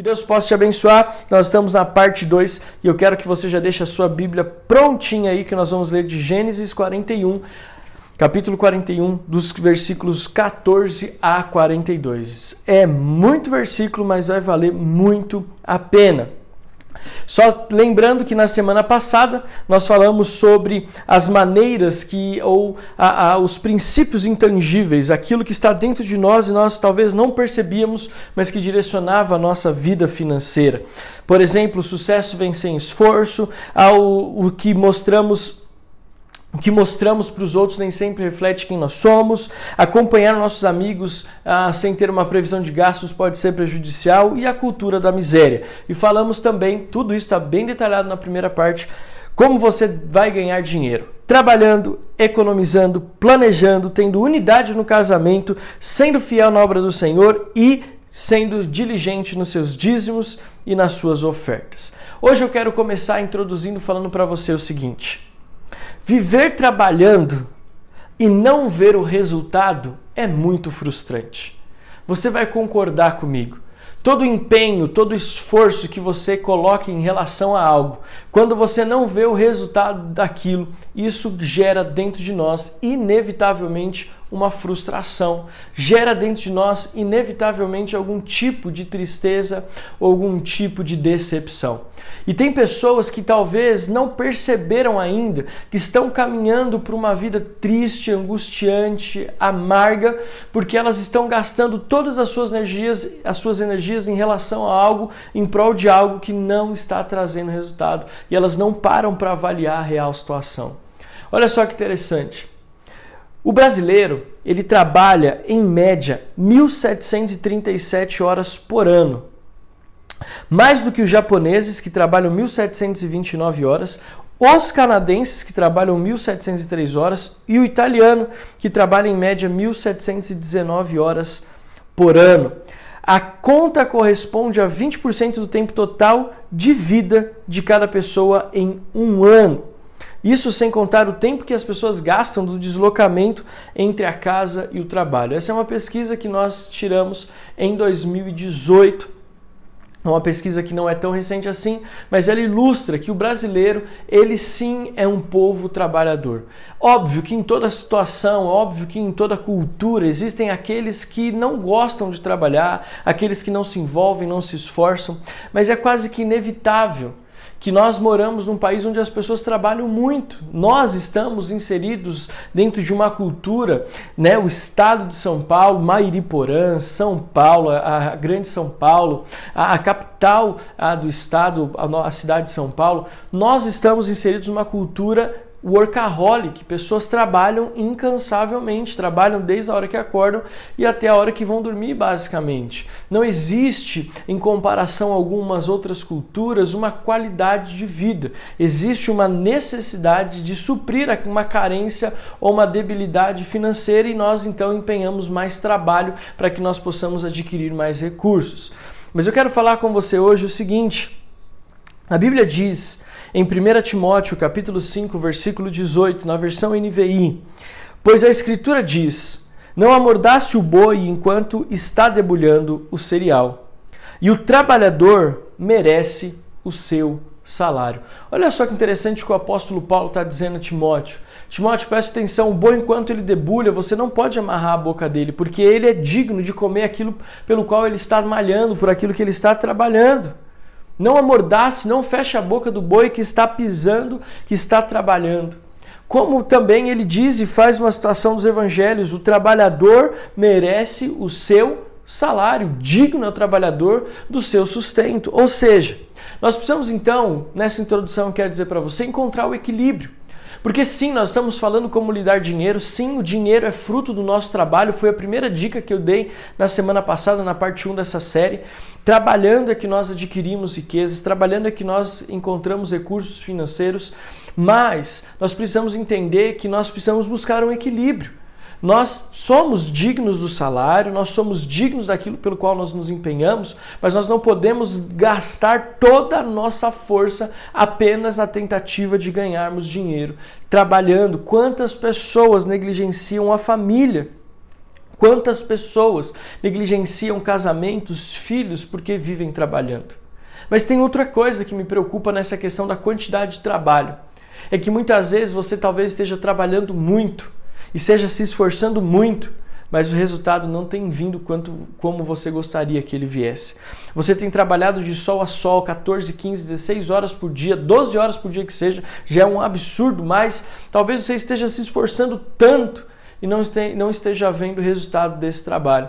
Que Deus possa te abençoar. Nós estamos na parte 2 e eu quero que você já deixe a sua Bíblia prontinha aí que nós vamos ler de Gênesis 41, capítulo 41, dos versículos 14 a 42. É muito versículo, mas vai valer muito a pena. Só lembrando que na semana passada nós falamos sobre as maneiras que, ou a, a, os princípios intangíveis, aquilo que está dentro de nós e nós talvez não percebíamos, mas que direcionava a nossa vida financeira. Por exemplo, o sucesso vem sem esforço, ao, o que mostramos o que mostramos para os outros nem sempre reflete quem nós somos. Acompanhar nossos amigos ah, sem ter uma previsão de gastos pode ser prejudicial e a cultura da miséria. E falamos também, tudo isso está bem detalhado na primeira parte, como você vai ganhar dinheiro. Trabalhando, economizando, planejando, tendo unidade no casamento, sendo fiel na obra do Senhor e sendo diligente nos seus dízimos e nas suas ofertas. Hoje eu quero começar introduzindo falando para você o seguinte. Viver trabalhando e não ver o resultado é muito frustrante. Você vai concordar comigo. Todo empenho, todo esforço que você coloca em relação a algo, quando você não vê o resultado daquilo, isso gera dentro de nós, inevitavelmente, uma frustração, gera dentro de nós, inevitavelmente, algum tipo de tristeza ou algum tipo de decepção. E tem pessoas que talvez não perceberam ainda que estão caminhando para uma vida triste, angustiante, amarga, porque elas estão gastando todas as suas energias, as suas energias em relação a algo, em prol de algo que não está trazendo resultado, e elas não param para avaliar a real situação. Olha só que interessante. O brasileiro, ele trabalha em média 1737 horas por ano. Mais do que os japoneses que trabalham 1729 horas, os canadenses que trabalham 1703 horas e o italiano que trabalha em média 1719 horas por ano. A conta corresponde a 20% do tempo total de vida de cada pessoa em um ano. Isso sem contar o tempo que as pessoas gastam do deslocamento entre a casa e o trabalho. Essa é uma pesquisa que nós tiramos em 2018 é uma pesquisa que não é tão recente assim, mas ela ilustra que o brasileiro, ele sim é um povo trabalhador. Óbvio que em toda situação, óbvio que em toda cultura existem aqueles que não gostam de trabalhar, aqueles que não se envolvem, não se esforçam, mas é quase que inevitável que nós moramos num país onde as pessoas trabalham muito. Nós estamos inseridos dentro de uma cultura, né? O estado de São Paulo, Mairiporã, São Paulo, a grande São Paulo, a, a capital a, do estado, a, a cidade de São Paulo, nós estamos inseridos numa cultura workaholic, pessoas trabalham incansavelmente, trabalham desde a hora que acordam e até a hora que vão dormir, basicamente. Não existe, em comparação a algumas outras culturas, uma qualidade de vida. Existe uma necessidade de suprir uma carência ou uma debilidade financeira e nós então empenhamos mais trabalho para que nós possamos adquirir mais recursos. Mas eu quero falar com você hoje o seguinte: a Bíblia diz em 1 Timóteo, capítulo 5, versículo 18, na versão NVI, pois a escritura diz: Não amordace o boi enquanto está debulhando o cereal, e o trabalhador merece o seu salário. Olha só que interessante que o apóstolo Paulo está dizendo a Timóteo. Timóteo, preste atenção, o boi enquanto ele debulha, você não pode amarrar a boca dele, porque ele é digno de comer aquilo pelo qual ele está malhando, por aquilo que ele está trabalhando. Não amordace, não feche a boca do boi que está pisando, que está trabalhando. Como também ele diz e faz uma situação dos evangelhos: o trabalhador merece o seu salário, digno é o trabalhador do seu sustento. Ou seja, nós precisamos então, nessa introdução, quero dizer para você, encontrar o equilíbrio. Porque sim, nós estamos falando como lidar dinheiro, sim, o dinheiro é fruto do nosso trabalho, foi a primeira dica que eu dei na semana passada, na parte 1 dessa série. Trabalhando é que nós adquirimos riquezas, trabalhando é que nós encontramos recursos financeiros, mas nós precisamos entender que nós precisamos buscar um equilíbrio. Nós somos dignos do salário, nós somos dignos daquilo pelo qual nós nos empenhamos, mas nós não podemos gastar toda a nossa força apenas na tentativa de ganharmos dinheiro. Trabalhando, quantas pessoas negligenciam a família? Quantas pessoas negligenciam casamentos, filhos, porque vivem trabalhando? Mas tem outra coisa que me preocupa nessa questão da quantidade de trabalho. É que muitas vezes você talvez esteja trabalhando muito, esteja se esforçando muito, mas o resultado não tem vindo quanto como você gostaria que ele viesse. Você tem trabalhado de sol a sol, 14, 15, 16 horas por dia, 12 horas por dia que seja, já é um absurdo, mas talvez você esteja se esforçando tanto e não esteja, não esteja vendo o resultado desse trabalho.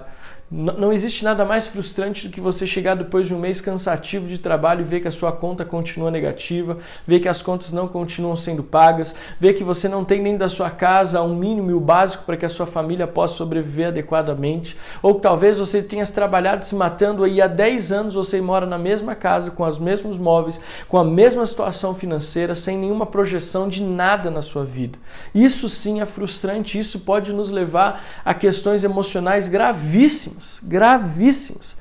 Não existe nada mais frustrante do que você chegar depois de um mês cansativo de trabalho e ver que a sua conta continua negativa, ver que as contas não continuam sendo pagas, ver que você não tem nem da sua casa um mínimo e o básico para que a sua família possa sobreviver adequadamente, ou que talvez você tenha trabalhado se matando aí há 10 anos, você mora na mesma casa, com os mesmos móveis, com a mesma situação financeira, sem nenhuma projeção de nada na sua vida. Isso sim é frustrante, isso pode nos levar a questões emocionais gravíssimas gravíssimos, gravíssimos.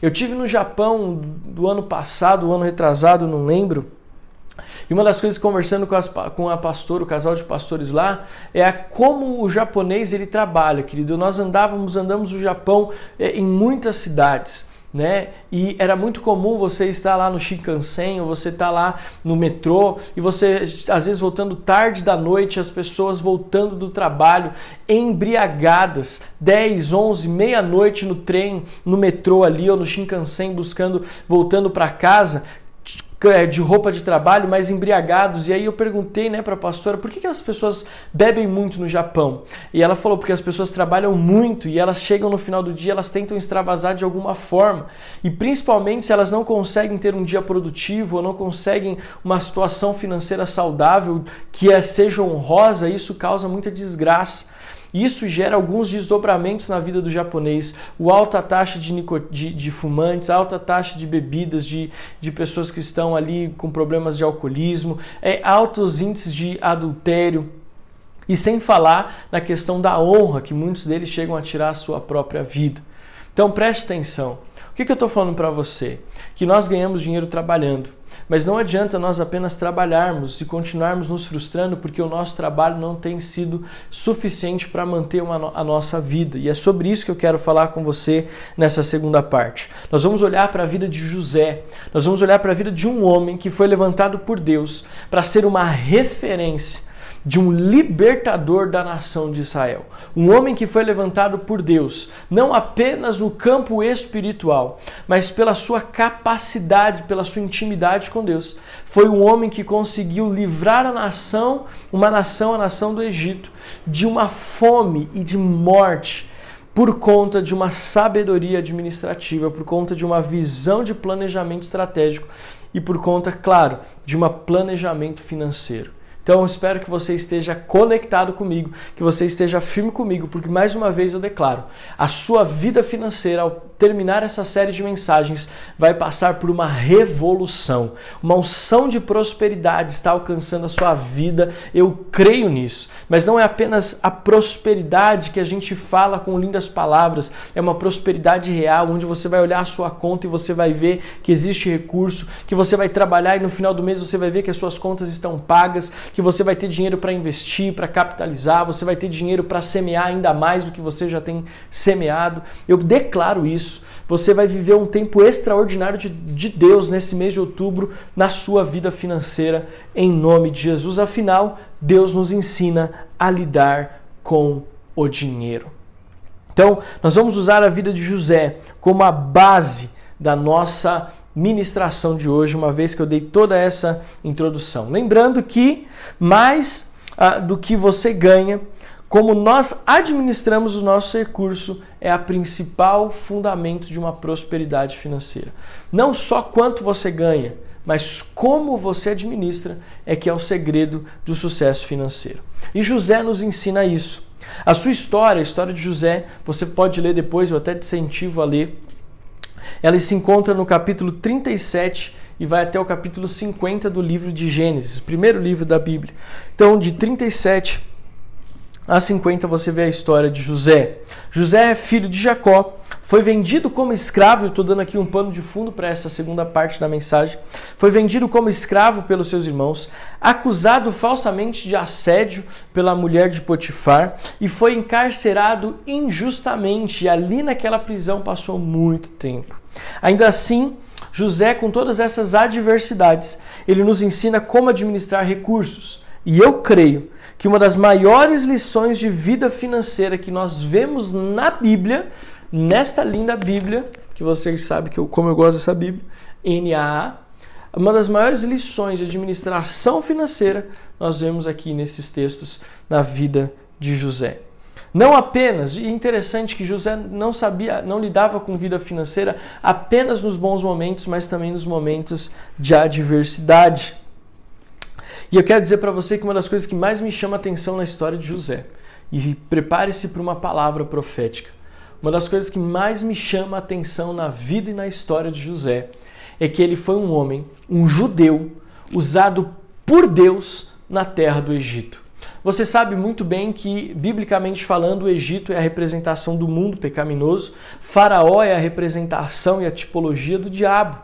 Eu tive no Japão do ano passado, o ano retrasado, não lembro. E uma das coisas conversando com, as, com a pastora, o casal de pastores lá, é a como o japonês ele trabalha, querido. Nós andávamos, andamos no Japão é, em muitas cidades né? E era muito comum você estar lá no Shinkansen ou você estar lá no metrô e você às vezes voltando tarde da noite, as pessoas voltando do trabalho embriagadas, 10, 11, meia-noite no trem, no metrô ali ou no Shinkansen buscando voltando para casa, de roupa de trabalho, mais embriagados. E aí eu perguntei né, para a pastora por que, que as pessoas bebem muito no Japão. E ela falou porque as pessoas trabalham muito e elas chegam no final do dia, elas tentam extravasar de alguma forma. E principalmente se elas não conseguem ter um dia produtivo ou não conseguem uma situação financeira saudável que é, seja honrosa, isso causa muita desgraça. Isso gera alguns desdobramentos na vida do japonês. O alta taxa de, de, de fumantes, alta taxa de bebidas, de, de pessoas que estão ali com problemas de alcoolismo, é, altos índices de adultério. E sem falar na questão da honra, que muitos deles chegam a tirar a sua própria vida. Então preste atenção. O que, que eu estou falando para você? Que nós ganhamos dinheiro trabalhando. Mas não adianta nós apenas trabalharmos e continuarmos nos frustrando porque o nosso trabalho não tem sido suficiente para manter uma, a nossa vida. E é sobre isso que eu quero falar com você nessa segunda parte. Nós vamos olhar para a vida de José, nós vamos olhar para a vida de um homem que foi levantado por Deus para ser uma referência de um libertador da nação de Israel. Um homem que foi levantado por Deus, não apenas no campo espiritual, mas pela sua capacidade, pela sua intimidade com Deus. Foi um homem que conseguiu livrar a nação, uma nação, a nação do Egito, de uma fome e de morte por conta de uma sabedoria administrativa, por conta de uma visão de planejamento estratégico e por conta, claro, de um planejamento financeiro. Então eu espero que você esteja conectado comigo, que você esteja firme comigo, porque mais uma vez eu declaro: a sua vida financeira, terminar essa série de mensagens, vai passar por uma revolução. Uma unção de prosperidade está alcançando a sua vida, eu creio nisso. Mas não é apenas a prosperidade que a gente fala com lindas palavras, é uma prosperidade real, onde você vai olhar a sua conta e você vai ver que existe recurso, que você vai trabalhar e no final do mês você vai ver que as suas contas estão pagas que você vai ter dinheiro para investir, para capitalizar, você vai ter dinheiro para semear ainda mais do que você já tem semeado. Eu declaro isso. Você vai viver um tempo extraordinário de, de Deus nesse mês de outubro na sua vida financeira, em nome de Jesus. Afinal, Deus nos ensina a lidar com o dinheiro. Então, nós vamos usar a vida de José como a base da nossa ministração de hoje, uma vez que eu dei toda essa introdução. Lembrando que mais ah, do que você ganha, como nós administramos o nosso recurso é a principal fundamento de uma prosperidade financeira. Não só quanto você ganha, mas como você administra é que é o segredo do sucesso financeiro. E José nos ensina isso. A sua história, a história de José, você pode ler depois, eu até te incentivo a ler ela se encontra no capítulo 37 e vai até o capítulo 50 do livro de Gênesis, primeiro livro da Bíblia. Então, de 37 a 50 você vê a história de José. José é filho de Jacó, foi vendido como escravo, eu estou dando aqui um pano de fundo para essa segunda parte da mensagem. Foi vendido como escravo pelos seus irmãos, acusado falsamente de assédio pela mulher de Potifar e foi encarcerado injustamente. E ali naquela prisão passou muito tempo. Ainda assim, José, com todas essas adversidades, ele nos ensina como administrar recursos. E eu creio que uma das maiores lições de vida financeira que nós vemos na Bíblia, nesta linda Bíblia, que vocês sabem que eu, como eu gosto dessa Bíblia, NAA, uma das maiores lições de administração financeira nós vemos aqui nesses textos na vida de José. Não apenas, e interessante que José não sabia, não lidava com vida financeira apenas nos bons momentos, mas também nos momentos de adversidade. E eu quero dizer para você que uma das coisas que mais me chama atenção na história de José, e prepare-se para uma palavra profética, uma das coisas que mais me chama atenção na vida e na história de José é que ele foi um homem, um judeu, usado por Deus na terra do Egito. Você sabe muito bem que, biblicamente falando, o Egito é a representação do mundo pecaminoso, Faraó é a representação e a tipologia do diabo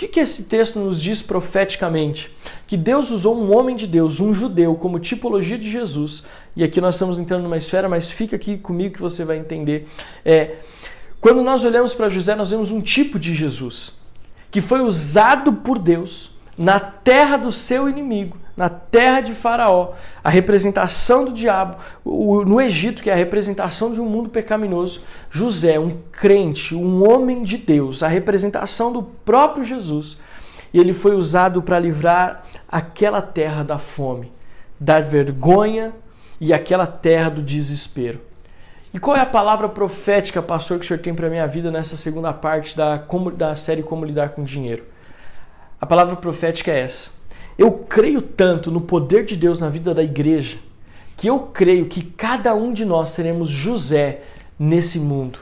que, que esse texto nos diz profeticamente? Que Deus usou um homem de Deus, um judeu, como tipologia de Jesus. E aqui nós estamos entrando numa esfera, mas fica aqui comigo que você vai entender. É, quando nós olhamos para José, nós vemos um tipo de Jesus que foi usado por Deus na terra do seu inimigo na terra de Faraó, a representação do diabo, no Egito, que é a representação de um mundo pecaminoso, José, um crente, um homem de Deus, a representação do próprio Jesus, e ele foi usado para livrar aquela terra da fome, da vergonha e aquela terra do desespero. E qual é a palavra profética, pastor, que o senhor tem para minha vida nessa segunda parte da, da série Como Lidar com Dinheiro? A palavra profética é essa eu creio tanto no poder de Deus na vida da igreja que eu creio que cada um de nós seremos José nesse mundo,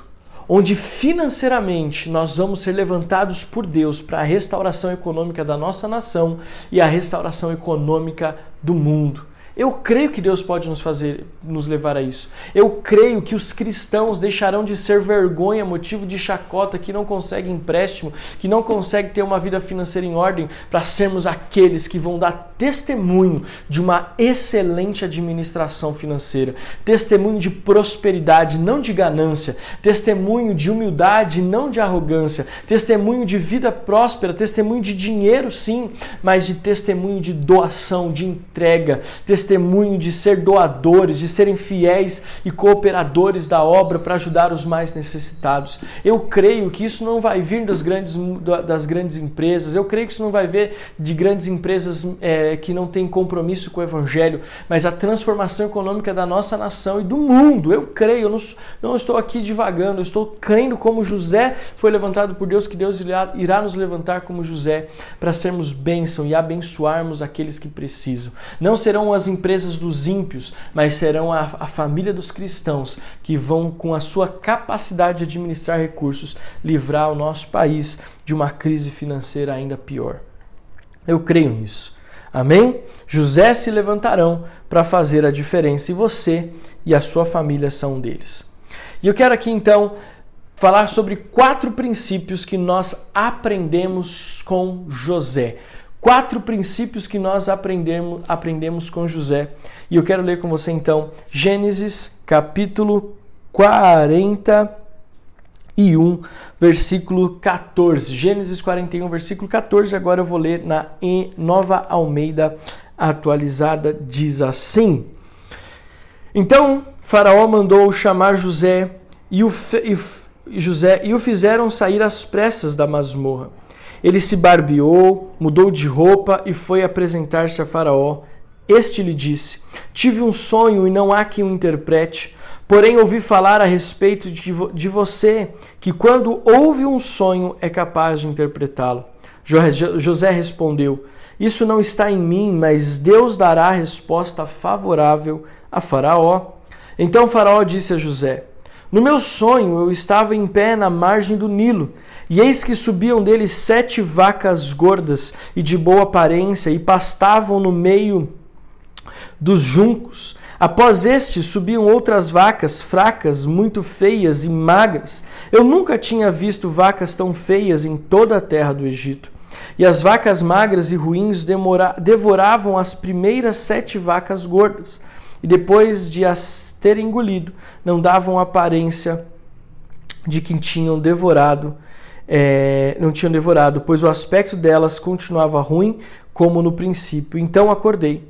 onde financeiramente nós vamos ser levantados por Deus para a restauração econômica da nossa nação e a restauração econômica do mundo. Eu creio que Deus pode nos fazer, nos levar a isso. Eu creio que os cristãos deixarão de ser vergonha, motivo de chacota, que não conseguem empréstimo, que não conseguem ter uma vida financeira em ordem, para sermos aqueles que vão dar testemunho de uma excelente administração financeira, testemunho de prosperidade, não de ganância, testemunho de humildade, não de arrogância, testemunho de vida próspera, testemunho de dinheiro, sim, mas de testemunho de doação, de entrega, testemunho testemunho de ser doadores, de serem fiéis e cooperadores da obra para ajudar os mais necessitados. Eu creio que isso não vai vir das grandes, das grandes empresas, eu creio que isso não vai vir de grandes empresas é, que não têm compromisso com o Evangelho, mas a transformação econômica da nossa nação e do mundo. Eu creio, eu não, não estou aqui divagando, eu estou crendo como José foi levantado por Deus, que Deus irá, irá nos levantar como José para sermos bênção e abençoarmos aqueles que precisam. Não serão as empresas dos ímpios, mas serão a, a família dos cristãos que vão, com a sua capacidade de administrar recursos, livrar o nosso país de uma crise financeira ainda pior. Eu creio nisso. Amém? José se levantarão para fazer a diferença e você e a sua família são um deles. E eu quero aqui então falar sobre quatro princípios que nós aprendemos com José quatro princípios que nós aprendemos, aprendemos com José. E eu quero ler com você então Gênesis capítulo 41, versículo 14. Gênesis 41, versículo 14. Agora eu vou ler na Nova Almeida atualizada, diz assim: Então Faraó mandou chamar José e o, e, José, e o fizeram sair às pressas da masmorra. Ele se barbeou, mudou de roupa e foi apresentar-se a Faraó. Este lhe disse: Tive um sonho e não há quem o interprete. Porém, ouvi falar a respeito de você, que quando ouve um sonho é capaz de interpretá-lo. José respondeu: Isso não está em mim, mas Deus dará resposta favorável a Faraó. Então Faraó disse a José: No meu sonho eu estava em pé na margem do Nilo e eis que subiam dele sete vacas gordas e de boa aparência, e pastavam no meio dos juncos. Após este subiam outras vacas fracas, muito feias e magras. Eu nunca tinha visto vacas tão feias em toda a terra do Egito. E as vacas magras e ruins devoravam as primeiras sete vacas gordas, e depois de as terem engolido, não davam aparência de que tinham devorado, é, não tinham devorado, pois o aspecto delas continuava ruim como no princípio. Então acordei.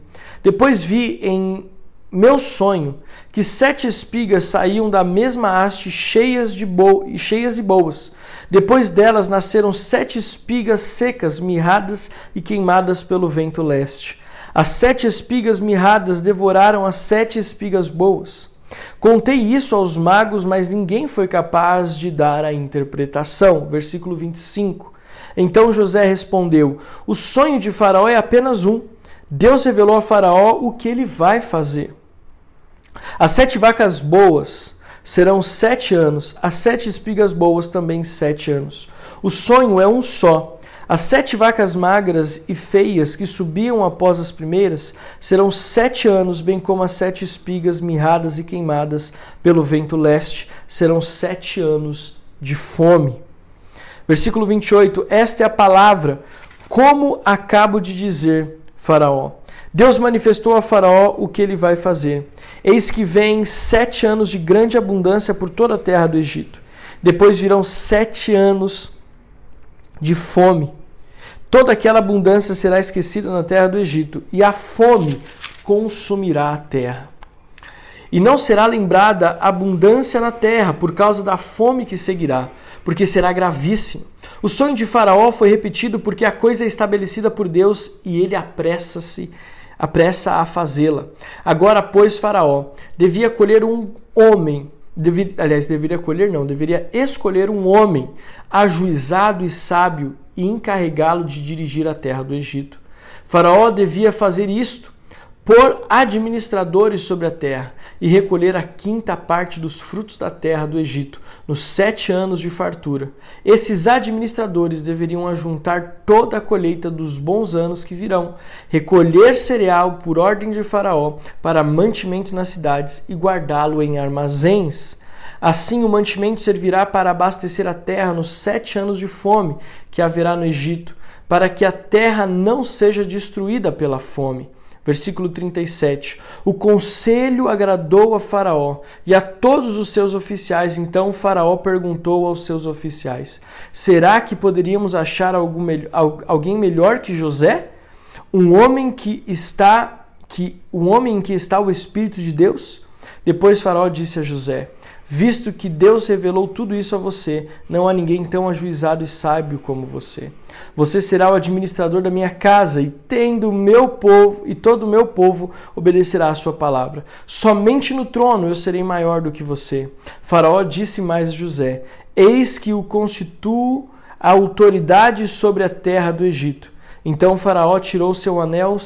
Depois vi em meu sonho que sete espigas saíam da mesma haste cheias de bo cheias e boas. Depois delas nasceram sete espigas secas, mirradas e queimadas pelo vento leste. As sete espigas mirradas devoraram as sete espigas boas. Contei isso aos magos, mas ninguém foi capaz de dar a interpretação. Versículo 25. Então José respondeu: O sonho de Faraó é apenas um. Deus revelou a Faraó o que ele vai fazer. As sete vacas boas serão sete anos, as sete espigas boas também sete anos. O sonho é um só. As sete vacas magras e feias que subiam após as primeiras serão sete anos, bem como as sete espigas mirradas e queimadas pelo vento leste serão sete anos de fome. Versículo 28: Esta é a palavra, como acabo de dizer, Faraó. Deus manifestou a Faraó o que ele vai fazer. Eis que vem sete anos de grande abundância por toda a terra do Egito. Depois virão sete anos de fome. Toda aquela abundância será esquecida na terra do Egito, e a fome consumirá a terra. E não será lembrada abundância na terra por causa da fome que seguirá, porque será gravíssimo. O sonho de Faraó foi repetido porque a coisa é estabelecida por Deus e ele apressa-se, apressa a fazê-la. Agora, pois, Faraó devia colher um homem, aliás, deveria colher não, deveria escolher um homem ajuizado e sábio e encarregá-lo de dirigir a terra do Egito. Faraó devia fazer isto por administradores sobre a terra e recolher a quinta parte dos frutos da terra do Egito, nos sete anos de fartura. Esses administradores deveriam ajuntar toda a colheita dos bons anos que virão, recolher cereal por ordem de Faraó para mantimento nas cidades e guardá-lo em armazéns. Assim, o mantimento servirá para abastecer a terra nos sete anos de fome que haverá no Egito, para que a terra não seja destruída pela fome. Versículo 37. O conselho agradou a Faraó e a todos os seus oficiais. Então Faraó perguntou aos seus oficiais: Será que poderíamos achar alguém melhor que José? Um homem que está que um homem em que está o espírito de Deus? Depois Faraó disse a José: Visto que Deus revelou tudo isso a você, não há ninguém tão ajuizado e sábio como você. Você será o administrador da minha casa e tendo meu povo e todo o meu povo obedecerá à sua palavra. Somente no trono eu serei maior do que você. Faraó disse mais a José: Eis que o constituo a autoridade sobre a terra do Egito. Então Faraó tirou seu anel,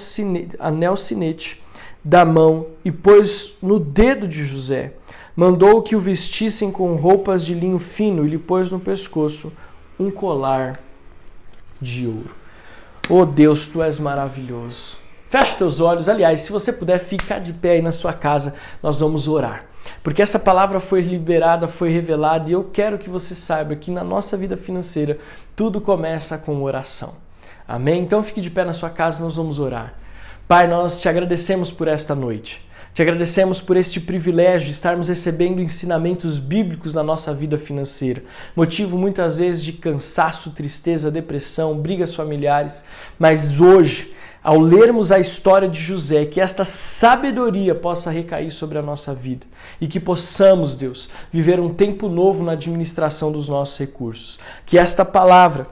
anel sinete da mão e pôs no dedo de José mandou que o vestissem com roupas de linho fino e lhe pôs no pescoço um colar de ouro. Oh Deus, tu és maravilhoso. Feche teus olhos. Aliás, se você puder ficar de pé aí na sua casa, nós vamos orar. Porque essa palavra foi liberada, foi revelada e eu quero que você saiba que na nossa vida financeira tudo começa com oração. Amém? Então fique de pé na sua casa, nós vamos orar. Pai, nós te agradecemos por esta noite. Te agradecemos por este privilégio de estarmos recebendo ensinamentos bíblicos na nossa vida financeira. Motivo muitas vezes de cansaço, tristeza, depressão, brigas familiares. Mas hoje, ao lermos a história de José, que esta sabedoria possa recair sobre a nossa vida e que possamos, Deus, viver um tempo novo na administração dos nossos recursos. Que esta palavra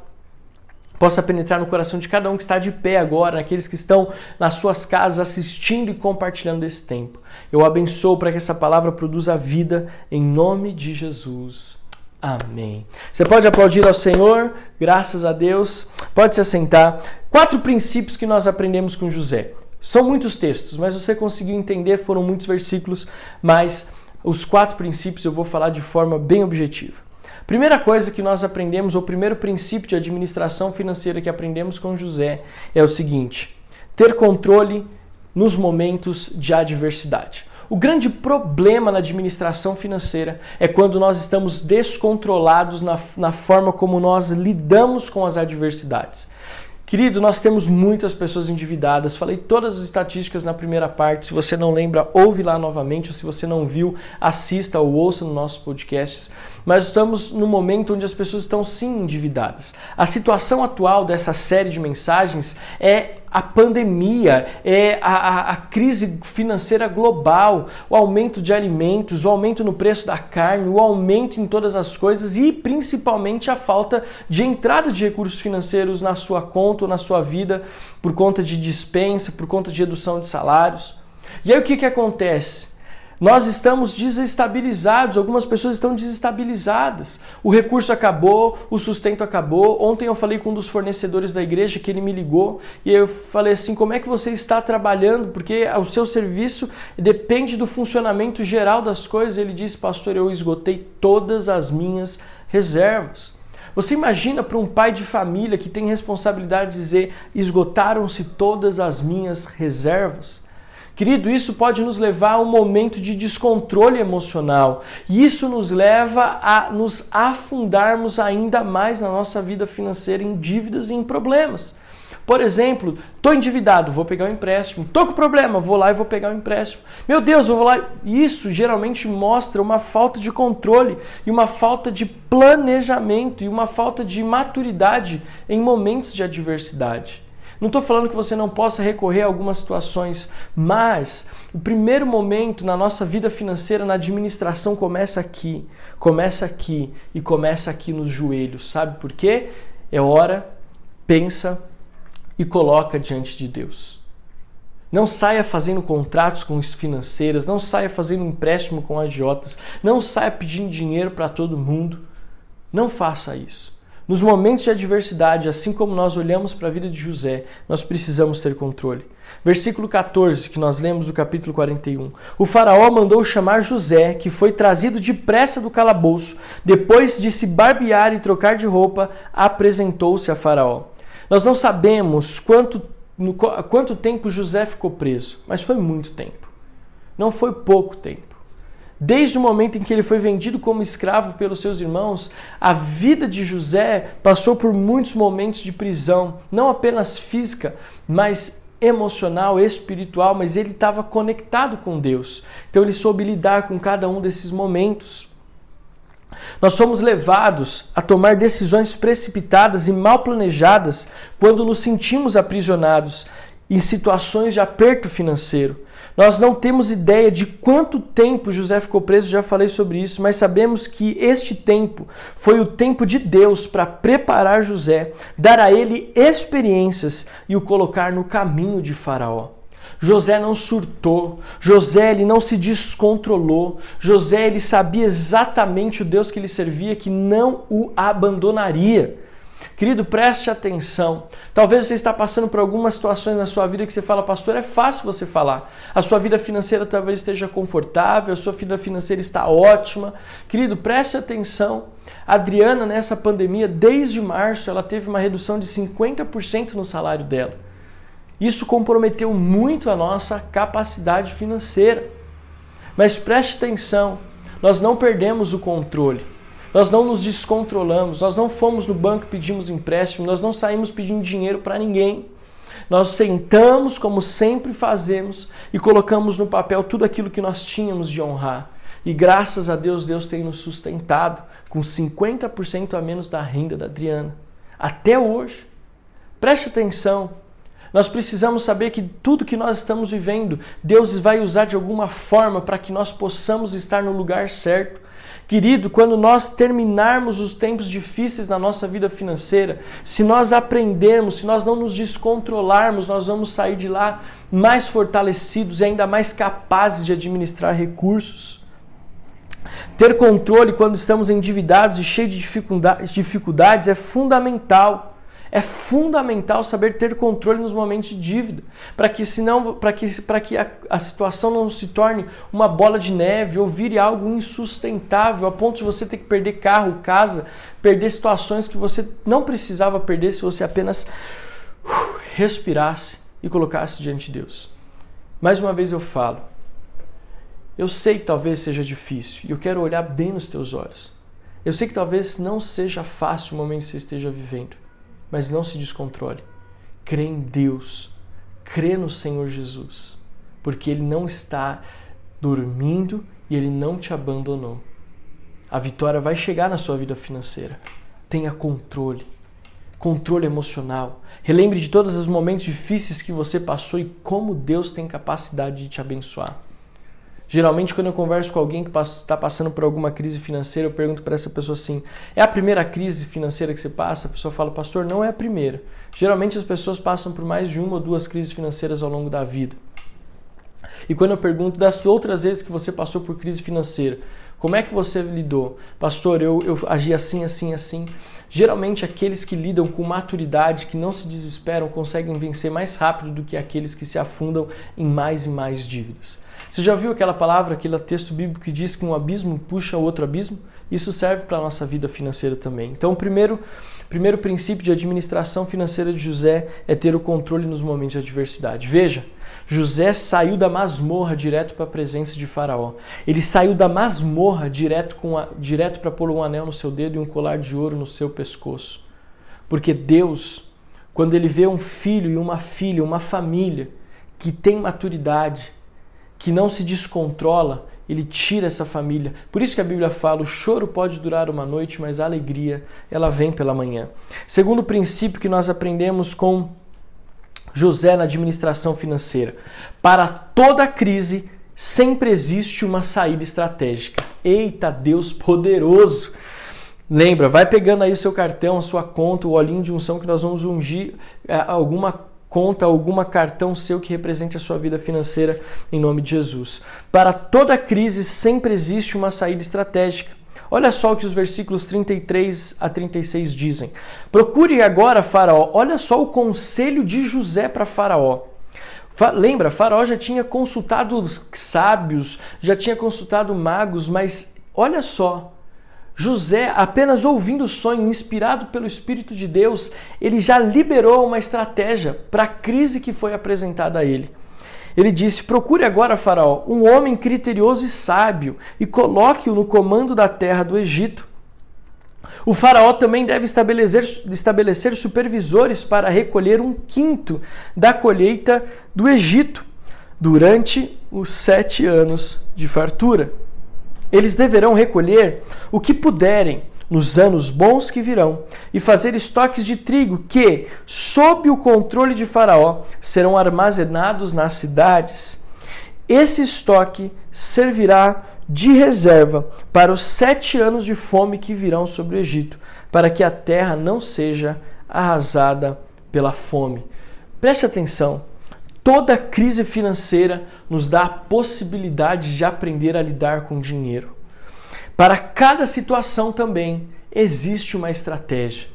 possa penetrar no coração de cada um que está de pé agora, naqueles que estão nas suas casas assistindo e compartilhando esse tempo. Eu abençoo para que essa palavra produza vida em nome de Jesus. Amém. Você pode aplaudir ao Senhor, graças a Deus. Pode se assentar. Quatro princípios que nós aprendemos com José. São muitos textos, mas você conseguiu entender, foram muitos versículos, mas os quatro princípios eu vou falar de forma bem objetiva. Primeira coisa que nós aprendemos, ou primeiro princípio de administração financeira que aprendemos com José é o seguinte: ter controle nos momentos de adversidade. O grande problema na administração financeira é quando nós estamos descontrolados na, na forma como nós lidamos com as adversidades. Querido, nós temos muitas pessoas endividadas. Falei todas as estatísticas na primeira parte. Se você não lembra, ouve lá novamente. Ou se você não viu, assista ou ouça nos nossos podcasts. Mas estamos no momento onde as pessoas estão sim endividadas. A situação atual dessa série de mensagens é a pandemia, é a, a, a, crise financeira global, o aumento de alimentos, o aumento no preço da carne, o aumento em todas as coisas e principalmente a falta de entrada de recursos financeiros na sua conta ou na sua vida por conta de dispensa, por conta de redução de salários. E aí o que, que acontece? Nós estamos desestabilizados, algumas pessoas estão desestabilizadas. O recurso acabou, o sustento acabou. Ontem eu falei com um dos fornecedores da igreja que ele me ligou e eu falei assim: como é que você está trabalhando? Porque o seu serviço depende do funcionamento geral das coisas. Ele disse, pastor, eu esgotei todas as minhas reservas. Você imagina para um pai de família que tem responsabilidade de dizer: esgotaram-se todas as minhas reservas? Querido, isso pode nos levar a um momento de descontrole emocional. E isso nos leva a nos afundarmos ainda mais na nossa vida financeira em dívidas e em problemas. Por exemplo, estou endividado, vou pegar um empréstimo. Estou com problema, vou lá e vou pegar um empréstimo. Meu Deus, vou lá. Isso geralmente mostra uma falta de controle e uma falta de planejamento e uma falta de maturidade em momentos de adversidade. Não estou falando que você não possa recorrer a algumas situações, mas o primeiro momento na nossa vida financeira, na administração, começa aqui, começa aqui e começa aqui nos joelhos. Sabe por quê? É hora, pensa e coloca diante de Deus. Não saia fazendo contratos com financeiras, não saia fazendo empréstimo com agiotas, não saia pedindo dinheiro para todo mundo. Não faça isso. Nos momentos de adversidade, assim como nós olhamos para a vida de José, nós precisamos ter controle. Versículo 14, que nós lemos do capítulo 41. O faraó mandou chamar José, que foi trazido depressa do calabouço. Depois de se barbear e trocar de roupa, apresentou-se a faraó. Nós não sabemos quanto, no, quanto tempo José ficou preso, mas foi muito tempo. Não foi pouco tempo. Desde o momento em que ele foi vendido como escravo pelos seus irmãos, a vida de José passou por muitos momentos de prisão, não apenas física, mas emocional, espiritual, mas ele estava conectado com Deus. Então ele soube lidar com cada um desses momentos. Nós somos levados a tomar decisões precipitadas e mal planejadas quando nos sentimos aprisionados em situações de aperto financeiro. Nós não temos ideia de quanto tempo José ficou preso, já falei sobre isso, mas sabemos que este tempo foi o tempo de Deus para preparar José, dar a ele experiências e o colocar no caminho de Faraó. José não surtou, José ele não se descontrolou, José ele sabia exatamente o Deus que ele servia que não o abandonaria. Querido, preste atenção. Talvez você está passando por algumas situações na sua vida que você fala, pastor, é fácil você falar. A sua vida financeira talvez esteja confortável, a sua vida financeira está ótima. Querido, preste atenção. A Adriana, nessa pandemia, desde março, ela teve uma redução de 50% no salário dela. Isso comprometeu muito a nossa capacidade financeira. Mas preste atenção, nós não perdemos o controle. Nós não nos descontrolamos, nós não fomos no banco e pedimos empréstimo, nós não saímos pedindo dinheiro para ninguém. Nós sentamos, como sempre fazemos, e colocamos no papel tudo aquilo que nós tínhamos de honrar. E graças a Deus, Deus tem nos sustentado com 50% a menos da renda da Adriana. Até hoje. Preste atenção. Nós precisamos saber que tudo que nós estamos vivendo, Deus vai usar de alguma forma para que nós possamos estar no lugar certo. Querido, quando nós terminarmos os tempos difíceis na nossa vida financeira, se nós aprendermos, se nós não nos descontrolarmos, nós vamos sair de lá mais fortalecidos e ainda mais capazes de administrar recursos. Ter controle quando estamos endividados e cheios de dificuldades é fundamental. É fundamental saber ter controle nos momentos de dívida, para que senão, para que, para que a, a, situação não se torne uma bola de neve ou vire algo insustentável, a ponto de você ter que perder carro, casa, perder situações que você não precisava perder se você apenas uh, respirasse e colocasse diante de Deus. Mais uma vez eu falo, eu sei que talvez seja difícil e eu quero olhar bem nos teus olhos. Eu sei que talvez não seja fácil o momento que você esteja vivendo, mas não se descontrole. Crê em Deus, crê no Senhor Jesus, porque Ele não está dormindo e Ele não te abandonou. A vitória vai chegar na sua vida financeira. Tenha controle, controle emocional. Relembre de todos os momentos difíceis que você passou e como Deus tem capacidade de te abençoar. Geralmente, quando eu converso com alguém que está passando por alguma crise financeira, eu pergunto para essa pessoa assim: é a primeira crise financeira que você passa? A pessoa fala, pastor, não é a primeira. Geralmente, as pessoas passam por mais de uma ou duas crises financeiras ao longo da vida. E quando eu pergunto das outras vezes que você passou por crise financeira, como é que você lidou? Pastor, eu, eu agi assim, assim, assim. Geralmente, aqueles que lidam com maturidade, que não se desesperam, conseguem vencer mais rápido do que aqueles que se afundam em mais e mais dívidas. Você já viu aquela palavra, aquele texto bíblico que diz que um abismo puxa outro abismo? Isso serve para a nossa vida financeira também. Então, o primeiro, primeiro princípio de administração financeira de José é ter o controle nos momentos de adversidade. Veja, José saiu da masmorra direto para a presença de Faraó. Ele saiu da masmorra direto, com direto para pôr um anel no seu dedo e um colar de ouro no seu pescoço. Porque Deus, quando ele vê um filho e uma filha, uma família que tem maturidade, que não se descontrola, ele tira essa família. Por isso que a Bíblia fala: o choro pode durar uma noite, mas a alegria ela vem pela manhã. Segundo princípio que nós aprendemos com José na administração financeira: para toda crise sempre existe uma saída estratégica. Eita Deus poderoso! Lembra, vai pegando aí o seu cartão, a sua conta, o olhinho de unção que nós vamos ungir é, alguma conta, alguma cartão seu que represente a sua vida financeira em nome de Jesus. Para toda crise sempre existe uma saída estratégica. Olha só o que os versículos 33 a 36 dizem. Procure agora Faraó. Olha só o conselho de José para Faraó. Lembra, Faraó já tinha consultado sábios, já tinha consultado magos, mas olha só, José, apenas ouvindo o sonho, inspirado pelo Espírito de Deus, ele já liberou uma estratégia para a crise que foi apresentada a ele. Ele disse: Procure agora, Faraó, um homem criterioso e sábio e coloque-o no comando da terra do Egito. O Faraó também deve estabelecer, estabelecer supervisores para recolher um quinto da colheita do Egito durante os sete anos de fartura. Eles deverão recolher o que puderem nos anos bons que virão e fazer estoques de trigo que, sob o controle de Faraó, serão armazenados nas cidades. Esse estoque servirá de reserva para os sete anos de fome que virão sobre o Egito, para que a terra não seja arrasada pela fome. Preste atenção. Toda crise financeira nos dá a possibilidade de aprender a lidar com dinheiro. Para cada situação também existe uma estratégia.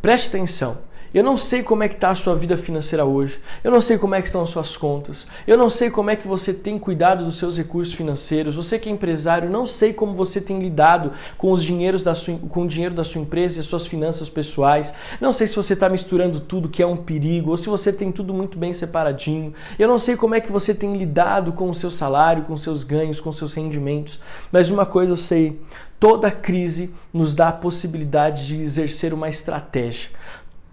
Preste atenção. Eu não sei como é que está a sua vida financeira hoje. Eu não sei como é que estão as suas contas. Eu não sei como é que você tem cuidado dos seus recursos financeiros. Você que é empresário, não sei como você tem lidado com os dinheiros da sua, com o dinheiro da sua empresa e as suas finanças pessoais. Não sei se você está misturando tudo, que é um perigo, ou se você tem tudo muito bem separadinho. Eu não sei como é que você tem lidado com o seu salário, com seus ganhos, com seus rendimentos. Mas uma coisa eu sei, toda crise nos dá a possibilidade de exercer uma estratégia.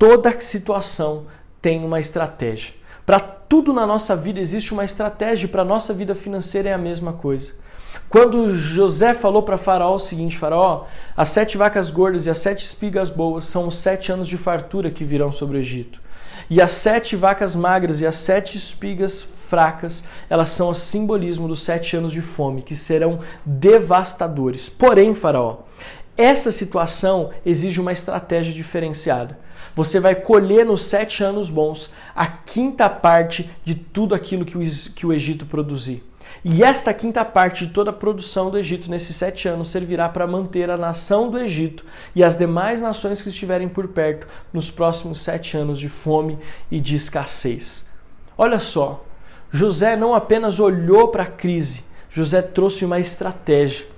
Toda situação tem uma estratégia. Para tudo na nossa vida existe uma estratégia, para a nossa vida financeira é a mesma coisa. Quando José falou para Faraó o seguinte: Faraó, as sete vacas gordas e as sete espigas boas são os sete anos de fartura que virão sobre o Egito. E as sete vacas magras e as sete espigas fracas, elas são o simbolismo dos sete anos de fome, que serão devastadores. Porém, Faraó, essa situação exige uma estratégia diferenciada. Você vai colher nos sete anos bons a quinta parte de tudo aquilo que o, que o Egito produzir. E esta quinta parte de toda a produção do Egito nesses sete anos servirá para manter a nação do Egito e as demais nações que estiverem por perto nos próximos sete anos de fome e de escassez. Olha só, José não apenas olhou para a crise, José trouxe uma estratégia.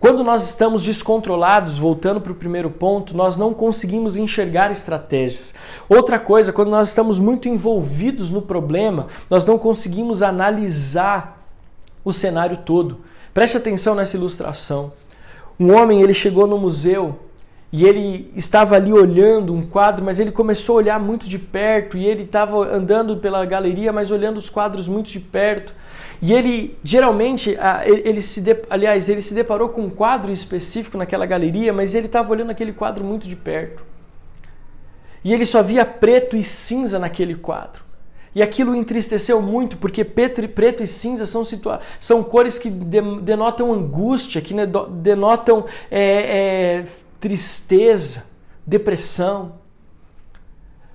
Quando nós estamos descontrolados, voltando para o primeiro ponto, nós não conseguimos enxergar estratégias. Outra coisa, quando nós estamos muito envolvidos no problema, nós não conseguimos analisar o cenário todo. Preste atenção nessa ilustração. Um homem, ele chegou no museu e ele estava ali olhando um quadro, mas ele começou a olhar muito de perto e ele estava andando pela galeria, mas olhando os quadros muito de perto. E ele geralmente, ele se, aliás, ele se deparou com um quadro específico naquela galeria, mas ele estava olhando aquele quadro muito de perto. E ele só via preto e cinza naquele quadro. E aquilo entristeceu muito, porque preto e cinza são, são cores que denotam angústia, que denotam é, é, tristeza, depressão.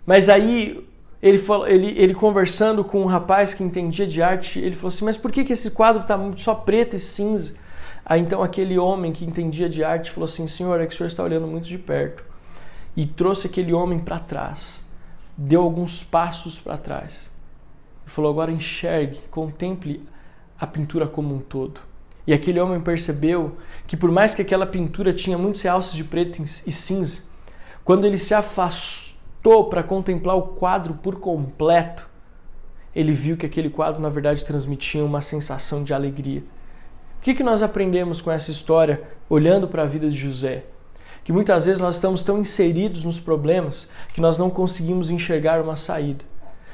Mas aí ele, falou, ele, ele conversando com um rapaz que entendia de arte, ele falou assim: Mas por que, que esse quadro está só preto e cinza? Aí então aquele homem que entendia de arte falou assim: Senhor, é que o senhor está olhando muito de perto. E trouxe aquele homem para trás, deu alguns passos para trás. E falou: Agora enxergue, contemple a pintura como um todo. E aquele homem percebeu que, por mais que aquela pintura tinha muitos realces de preto e cinza, quando ele se afastou, para contemplar o quadro por completo, ele viu que aquele quadro, na verdade, transmitia uma sensação de alegria. O que, que nós aprendemos com essa história, olhando para a vida de José? Que muitas vezes nós estamos tão inseridos nos problemas que nós não conseguimos enxergar uma saída.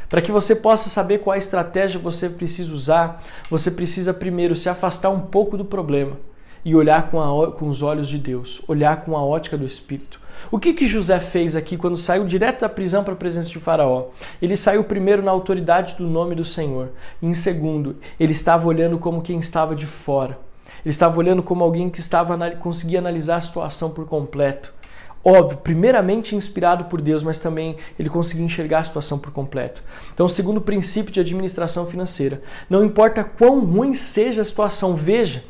Para que você possa saber qual estratégia você precisa usar, você precisa primeiro se afastar um pouco do problema e olhar com, a, com os olhos de Deus, olhar com a ótica do Espírito. O que, que José fez aqui quando saiu direto da prisão para a presença de Faraó? Ele saiu primeiro na autoridade do nome do Senhor. E em segundo, ele estava olhando como quem estava de fora. Ele estava olhando como alguém que estava conseguia analisar a situação por completo. Óbvio, primeiramente inspirado por Deus, mas também ele conseguia enxergar a situação por completo. Então, o segundo princípio de administração financeira: não importa quão ruim seja a situação, veja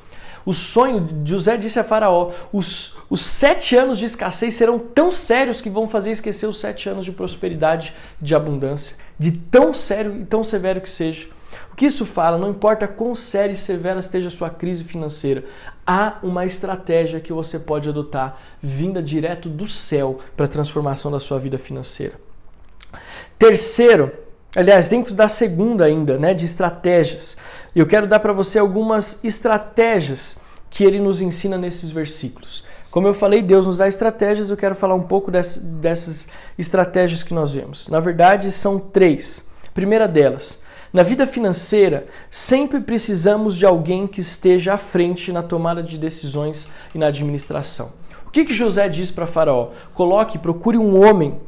o sonho de José disse a Faraó: os, os sete anos de escassez serão tão sérios que vão fazer esquecer os sete anos de prosperidade, de abundância, de tão sério e tão severo que seja. O que isso fala? Não importa quão séria e severa esteja a sua crise financeira, há uma estratégia que você pode adotar, vinda direto do céu para a transformação da sua vida financeira. Terceiro, aliás, dentro da segunda ainda, né, de estratégias, eu quero dar para você algumas estratégias que ele nos ensina nesses versículos. Como eu falei, Deus nos dá estratégias, eu quero falar um pouco dessas estratégias que nós vemos. Na verdade, são três. primeira delas, na vida financeira, sempre precisamos de alguém que esteja à frente na tomada de decisões e na administração. O que, que José diz para Faraó? Coloque, procure um homem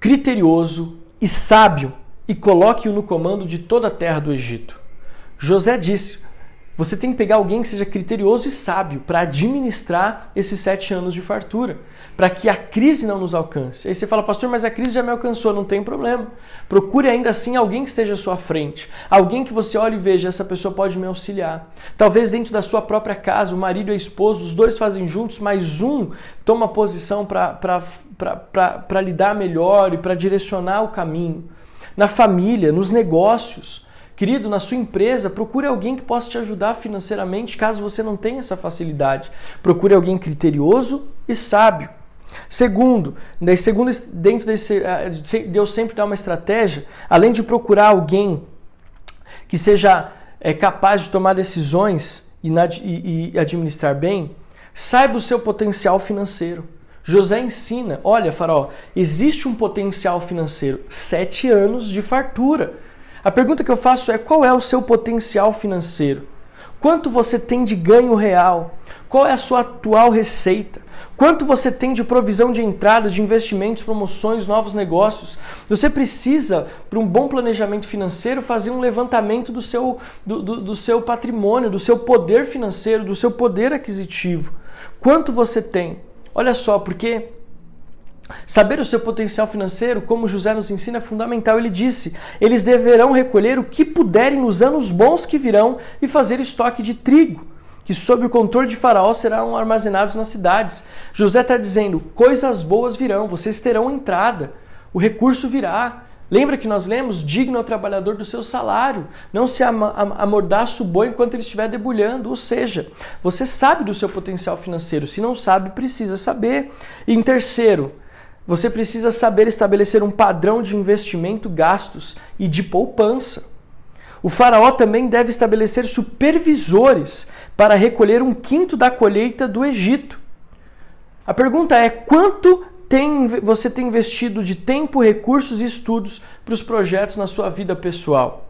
criterioso e sábio e coloque-o no comando de toda a terra do Egito. José disse: você tem que pegar alguém que seja criterioso e sábio para administrar esses sete anos de fartura, para que a crise não nos alcance. Aí você fala, pastor, mas a crise já me alcançou, não tem problema. Procure ainda assim alguém que esteja à sua frente, alguém que você olhe e veja, essa pessoa pode me auxiliar. Talvez dentro da sua própria casa, o marido e a esposa, os dois fazem juntos, mas um toma posição para lidar melhor e para direcionar o caminho na família, nos negócios. Querido, na sua empresa, procure alguém que possa te ajudar financeiramente, caso você não tenha essa facilidade. Procure alguém criterioso e sábio. Segundo, segundo dentro desse, ah, Deus sempre dá uma estratégia, além de procurar alguém que seja é, capaz de tomar decisões e, e, e administrar bem, saiba o seu potencial financeiro. José ensina: olha, Faraó, existe um potencial financeiro, sete anos de fartura. A pergunta que eu faço é: qual é o seu potencial financeiro? Quanto você tem de ganho real? Qual é a sua atual receita? Quanto você tem de provisão de entrada, de investimentos, promoções, novos negócios? Você precisa, para um bom planejamento financeiro, fazer um levantamento do seu, do, do, do seu patrimônio, do seu poder financeiro, do seu poder aquisitivo. Quanto você tem? Olha só, porque Saber o seu potencial financeiro, como José nos ensina, é fundamental. Ele disse: eles deverão recolher o que puderem nos anos bons que virão e fazer estoque de trigo, que sob o controle de Faraó serão armazenados nas cidades. José está dizendo: coisas boas virão, vocês terão entrada, o recurso virá, Lembra que nós lemos? Digno ao trabalhador do seu salário. Não se amordaça o boi enquanto ele estiver debulhando. Ou seja, você sabe do seu potencial financeiro. Se não sabe, precisa saber. E em terceiro, você precisa saber estabelecer um padrão de investimento, gastos e de poupança. O faraó também deve estabelecer supervisores para recolher um quinto da colheita do Egito. A pergunta é: quanto tem, você tem investido de tempo, recursos e estudos para os projetos na sua vida pessoal?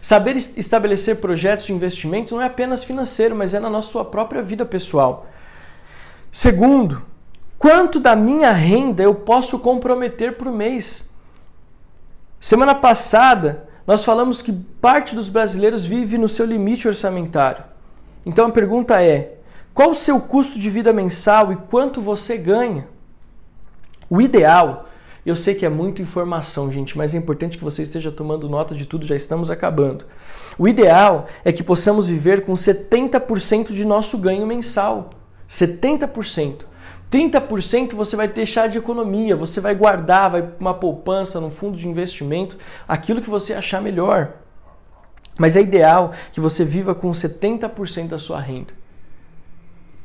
Saber estabelecer projetos de investimento não é apenas financeiro, mas é na nossa sua própria vida pessoal. Segundo, quanto da minha renda eu posso comprometer por mês? Semana passada, nós falamos que parte dos brasileiros vive no seu limite orçamentário. Então a pergunta é: qual o seu custo de vida mensal e quanto você ganha? O ideal, eu sei que é muita informação, gente, mas é importante que você esteja tomando nota de tudo, já estamos acabando. O ideal é que possamos viver com 70% de nosso ganho mensal. 70%. 30% você vai deixar de economia, você vai guardar, vai uma poupança, num fundo de investimento, aquilo que você achar melhor. Mas é ideal que você viva com 70% da sua renda.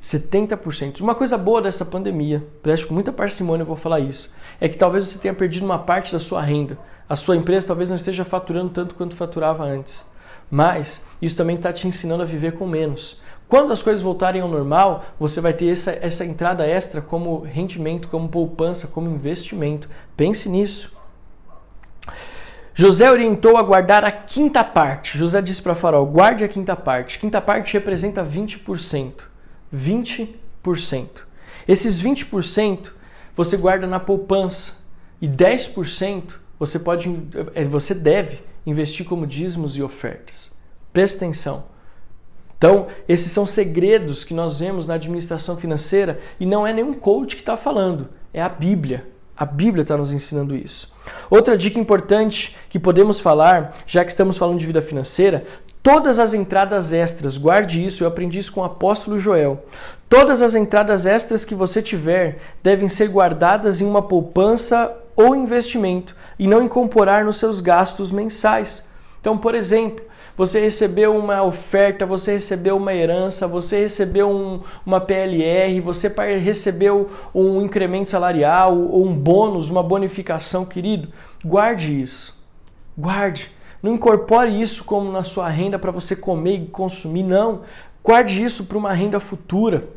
70%. Uma coisa boa dessa pandemia, preste com muita parcimônia, eu vou falar isso, é que talvez você tenha perdido uma parte da sua renda. A sua empresa talvez não esteja faturando tanto quanto faturava antes. Mas isso também está te ensinando a viver com menos. Quando as coisas voltarem ao normal, você vai ter essa, essa entrada extra como rendimento, como poupança, como investimento. Pense nisso. José orientou a guardar a quinta parte. José disse para Faraó: guarde a quinta parte. Quinta parte representa 20%. 20%. Esses 20% você guarda na poupança e 10% você pode eh, você deve investir como dízimos e ofertas. Presta atenção. Então, esses são segredos que nós vemos na administração financeira e não é nenhum coach que está falando, é a Bíblia. A Bíblia está nos ensinando isso. Outra dica importante que podemos falar, já que estamos falando de vida financeira, Todas as entradas extras, guarde isso, eu aprendi isso com o apóstolo Joel. Todas as entradas extras que você tiver devem ser guardadas em uma poupança ou investimento e não incorporar nos seus gastos mensais. Então, por exemplo, você recebeu uma oferta, você recebeu uma herança, você recebeu um, uma PLR, você recebeu um incremento salarial ou um bônus, uma bonificação, querido. Guarde isso. Guarde não incorpore isso como na sua renda para você comer e consumir, não. Guarde isso para uma renda futura,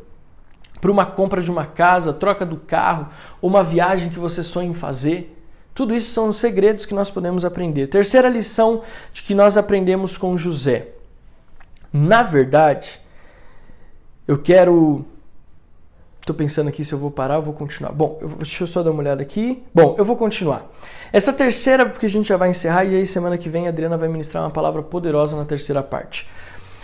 para uma compra de uma casa, troca do carro, uma viagem que você sonha em fazer. Tudo isso são os segredos que nós podemos aprender. Terceira lição de que nós aprendemos com José. Na verdade, eu quero Tô pensando aqui se eu vou parar ou vou continuar. Bom, eu, deixa eu só dar uma olhada aqui. Bom, eu vou continuar. Essa terceira, porque a gente já vai encerrar, e aí semana que vem a Adriana vai ministrar uma palavra poderosa na terceira parte.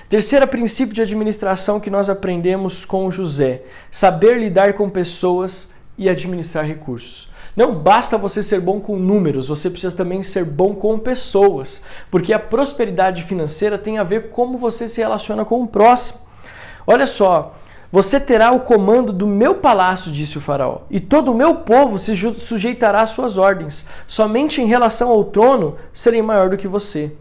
Terceiro princípio de administração que nós aprendemos com José: saber lidar com pessoas e administrar recursos. Não basta você ser bom com números, você precisa também ser bom com pessoas, porque a prosperidade financeira tem a ver como você se relaciona com o próximo. Olha só, você terá o comando do meu palácio, disse o faraó, e todo o meu povo se sujeitará às suas ordens. Somente em relação ao trono serei maior do que você.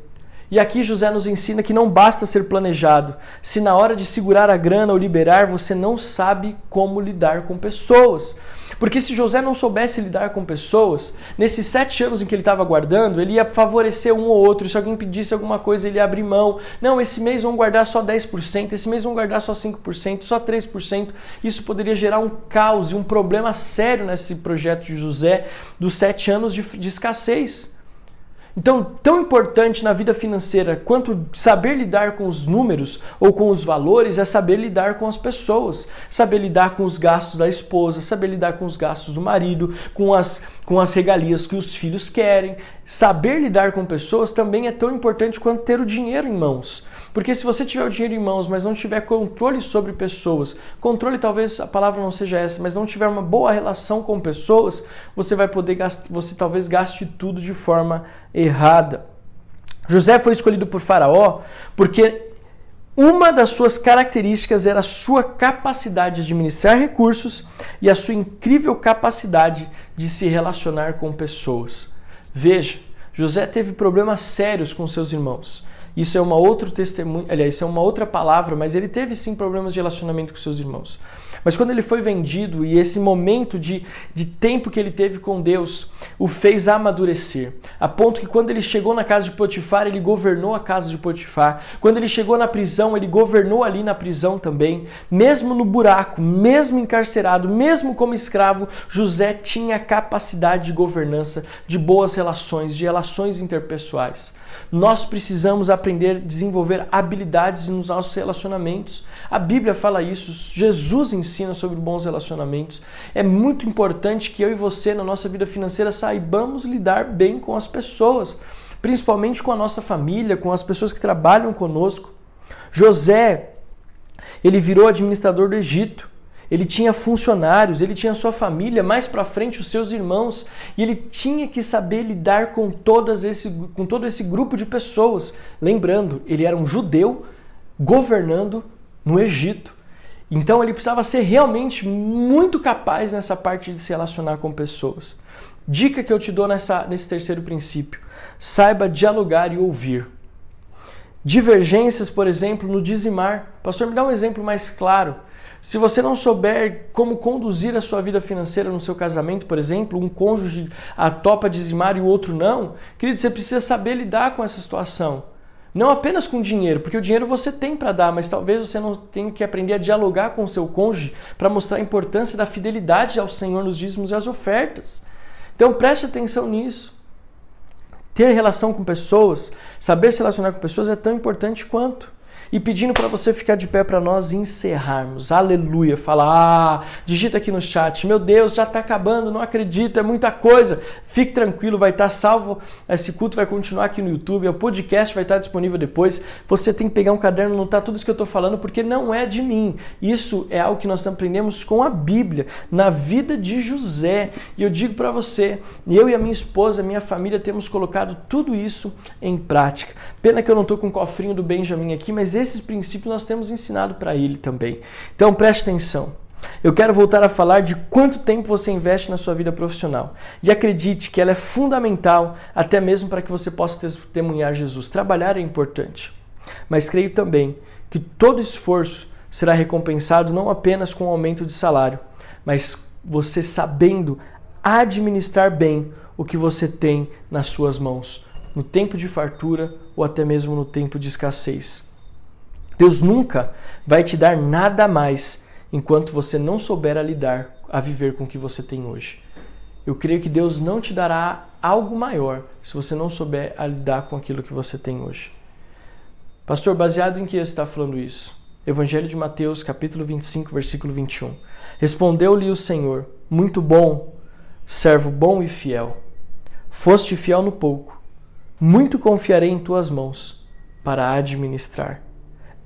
E aqui José nos ensina que não basta ser planejado. Se na hora de segurar a grana ou liberar você não sabe como lidar com pessoas. Porque se José não soubesse lidar com pessoas, nesses sete anos em que ele estava guardando, ele ia favorecer um ou outro. Se alguém pedisse alguma coisa, ele ia abrir mão. Não, esse mês vão guardar só 10%, esse mês vão guardar só 5%, só 3%. Isso poderia gerar um caos e um problema sério nesse projeto de José dos sete anos de, de escassez. Então, tão importante na vida financeira quanto saber lidar com os números ou com os valores é saber lidar com as pessoas, saber lidar com os gastos da esposa, saber lidar com os gastos do marido, com as, com as regalias que os filhos querem. Saber lidar com pessoas também é tão importante quanto ter o dinheiro em mãos. Porque se você tiver o dinheiro em mãos, mas não tiver controle sobre pessoas, controle talvez a palavra não seja essa, mas não tiver uma boa relação com pessoas, você vai poder gastar, você talvez gaste tudo de forma errada. José foi escolhido por Faraó porque uma das suas características era a sua capacidade de administrar recursos e a sua incrível capacidade de se relacionar com pessoas. Veja, José teve problemas sérios com seus irmãos. Isso é uma outra aliás, isso é uma outra palavra, mas ele teve sim problemas de relacionamento com seus irmãos. Mas quando ele foi vendido e esse momento de, de tempo que ele teve com Deus o fez amadurecer, a ponto que quando ele chegou na casa de Potifar, ele governou a casa de Potifar. Quando ele chegou na prisão, ele governou ali na prisão também. Mesmo no buraco, mesmo encarcerado, mesmo como escravo, José tinha capacidade de governança, de boas relações, de relações interpessoais. Nós precisamos aprender a desenvolver habilidades nos nossos relacionamentos. A Bíblia fala isso, Jesus ensina sobre bons relacionamentos. É muito importante que eu e você, na nossa vida financeira, saibamos lidar bem com as pessoas, principalmente com a nossa família, com as pessoas que trabalham conosco. José, ele virou administrador do Egito ele tinha funcionários, ele tinha sua família, mais para frente os seus irmãos, e ele tinha que saber lidar com, todas esse, com todo esse grupo de pessoas. Lembrando, ele era um judeu governando no Egito. Então ele precisava ser realmente muito capaz nessa parte de se relacionar com pessoas. Dica que eu te dou nessa, nesse terceiro princípio: saiba dialogar e ouvir. Divergências, por exemplo, no dizimar. Pastor, me dá um exemplo mais claro. Se você não souber como conduzir a sua vida financeira no seu casamento, por exemplo, um cônjuge a topa dizimar e o outro não, querido, você precisa saber lidar com essa situação. Não apenas com dinheiro, porque o dinheiro você tem para dar, mas talvez você não tenha que aprender a dialogar com o seu cônjuge para mostrar a importância da fidelidade ao Senhor nos dízimos e as ofertas. Então preste atenção nisso. Ter relação com pessoas, saber se relacionar com pessoas é tão importante quanto e pedindo para você ficar de pé para nós encerrarmos. Aleluia. Fala, ah, digita aqui no chat. Meu Deus, já está acabando, não acredito, é muita coisa. Fique tranquilo, vai estar tá salvo. Esse culto vai continuar aqui no YouTube, o podcast vai estar tá disponível depois. Você tem que pegar um caderno, anotar tudo isso que eu estou falando, porque não é de mim. Isso é algo que nós aprendemos com a Bíblia, na vida de José. E eu digo para você, eu e a minha esposa, minha família, temos colocado tudo isso em prática. Pena que eu não estou com o cofrinho do Benjamin aqui, mas esses princípios nós temos ensinado para ele também. Então preste atenção. Eu quero voltar a falar de quanto tempo você investe na sua vida profissional. E acredite que ela é fundamental até mesmo para que você possa testemunhar Jesus. Trabalhar é importante. Mas creio também que todo esforço será recompensado não apenas com um aumento de salário, mas você sabendo administrar bem o que você tem nas suas mãos, no tempo de fartura ou até mesmo no tempo de escassez. Deus nunca vai te dar nada mais enquanto você não souber a lidar, a viver com o que você tem hoje. Eu creio que Deus não te dará algo maior se você não souber a lidar com aquilo que você tem hoje. Pastor, baseado em que está falando isso? Evangelho de Mateus, capítulo 25, versículo 21. Respondeu-lhe o Senhor: Muito bom, servo bom e fiel. Foste fiel no pouco, muito confiarei em tuas mãos para administrar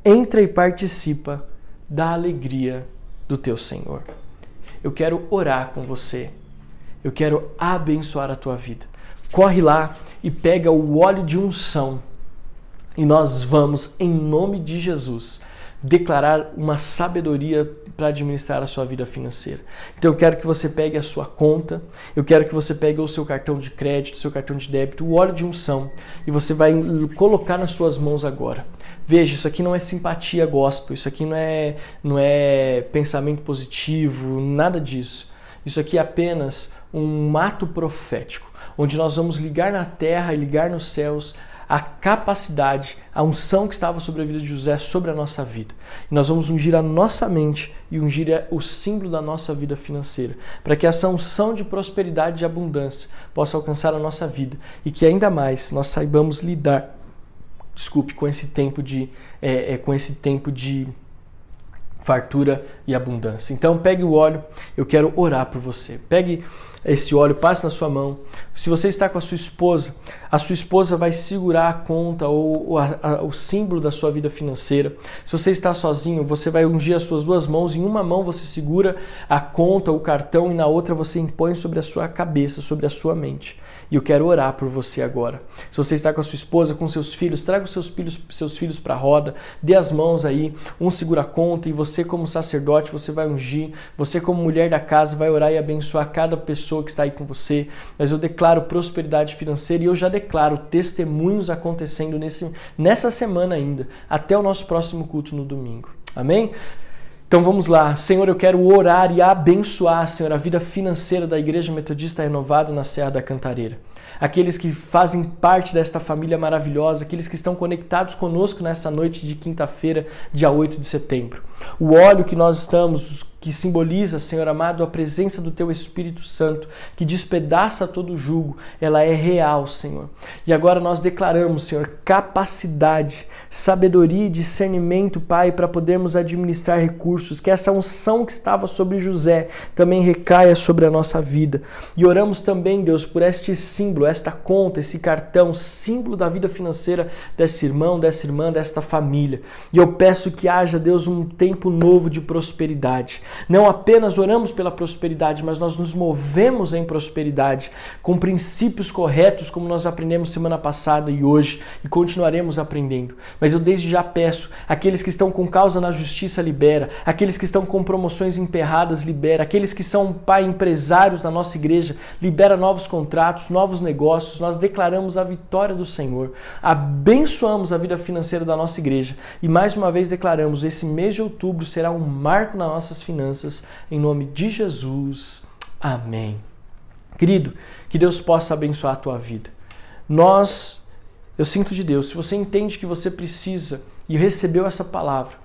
entra e participa da alegria do teu Senhor. Eu quero orar com você. Eu quero abençoar a tua vida. Corre lá e pega o óleo de unção. E nós vamos, em nome de Jesus, declarar uma sabedoria para administrar a sua vida financeira. Então eu quero que você pegue a sua conta, eu quero que você pegue o seu cartão de crédito, o seu cartão de débito, o óleo de unção e você vai colocar nas suas mãos agora. Veja, isso aqui não é simpatia gospel, isso aqui não é, não é pensamento positivo, nada disso. Isso aqui é apenas um ato profético, onde nós vamos ligar na terra e ligar nos céus a capacidade, a unção que estava sobre a vida de José, sobre a nossa vida. E nós vamos ungir a nossa mente e ungir o símbolo da nossa vida financeira, para que essa unção de prosperidade e abundância possa alcançar a nossa vida e que ainda mais nós saibamos lidar desculpe, com esse tempo de, é, é, com esse tempo de fartura e abundância. Então pegue o óleo, eu quero orar por você. Pegue esse óleo, passe na sua mão. Se você está com a sua esposa, a sua esposa vai segurar a conta ou, ou a, a, o símbolo da sua vida financeira. Se você está sozinho, você vai ungir as suas duas mãos. Em uma mão você segura a conta, o cartão, e na outra você impõe sobre a sua cabeça, sobre a sua mente. E eu quero orar por você agora. Se você está com a sua esposa, com seus filhos, traga os seus filhos, seus filhos para a roda, dê as mãos aí, um segura a conta e você como sacerdote, você vai ungir, você como mulher da casa vai orar e abençoar cada pessoa que está aí com você. Mas eu declaro prosperidade financeira e eu já declaro testemunhos acontecendo nesse, nessa semana ainda, até o nosso próximo culto no domingo. Amém? Então vamos lá, Senhor, eu quero orar e abençoar, Senhor, a vida financeira da Igreja Metodista Renovada na Serra da Cantareira. Aqueles que fazem parte desta família maravilhosa, aqueles que estão conectados conosco nessa noite de quinta-feira, dia 8 de setembro. O óleo que nós estamos que simboliza, Senhor amado, a presença do Teu Espírito Santo, que despedaça todo jugo, ela é real, Senhor. E agora nós declaramos, Senhor, capacidade, sabedoria e discernimento, Pai, para podermos administrar recursos, que essa unção que estava sobre José também recaia sobre a nossa vida. E oramos também, Deus, por este símbolo, esta conta, esse cartão, símbolo da vida financeira desse irmão, dessa irmã, desta família. E eu peço que haja, Deus, um tempo novo de prosperidade não apenas oramos pela prosperidade, mas nós nos movemos em prosperidade, com princípios corretos, como nós aprendemos semana passada e hoje, e continuaremos aprendendo. Mas eu desde já peço, aqueles que estão com causa na justiça, libera, aqueles que estão com promoções emperradas, libera, aqueles que são, pai, empresários na nossa igreja, libera novos contratos, novos negócios, nós declaramos a vitória do Senhor, abençoamos a vida financeira da nossa igreja. E mais uma vez declaramos, esse mês de outubro será um marco nas nossas finanças finanças, em nome de Jesus. Amém. Querido, que Deus possa abençoar a tua vida. Nós, eu sinto de Deus, se você entende que você precisa e recebeu essa palavra,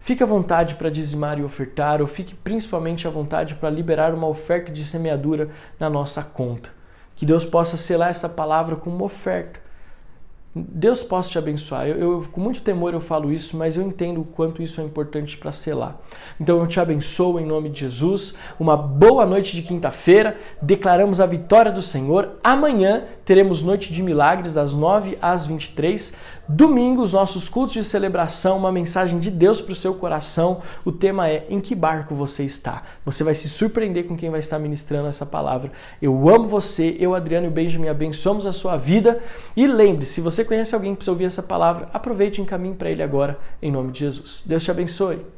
fique à vontade para dizimar e ofertar, ou fique principalmente à vontade para liberar uma oferta de semeadura na nossa conta. Que Deus possa selar essa palavra com uma oferta Deus possa te abençoar. Eu, eu, com muito temor eu falo isso, mas eu entendo o quanto isso é importante para selar. Então eu te abençoo em nome de Jesus. Uma boa noite de quinta-feira. Declaramos a vitória do Senhor. Amanhã teremos noite de milagres das 9 às 23. Domingo, os nossos cultos de celebração, uma mensagem de Deus para o seu coração. O tema é em que barco você está. Você vai se surpreender com quem vai estar ministrando essa palavra. Eu amo você, eu, Adriano e o Benjamin abençoamos a sua vida. E lembre-se, se você conhece alguém que precisa ouvir essa palavra, aproveite e encaminhe para ele agora, em nome de Jesus. Deus te abençoe.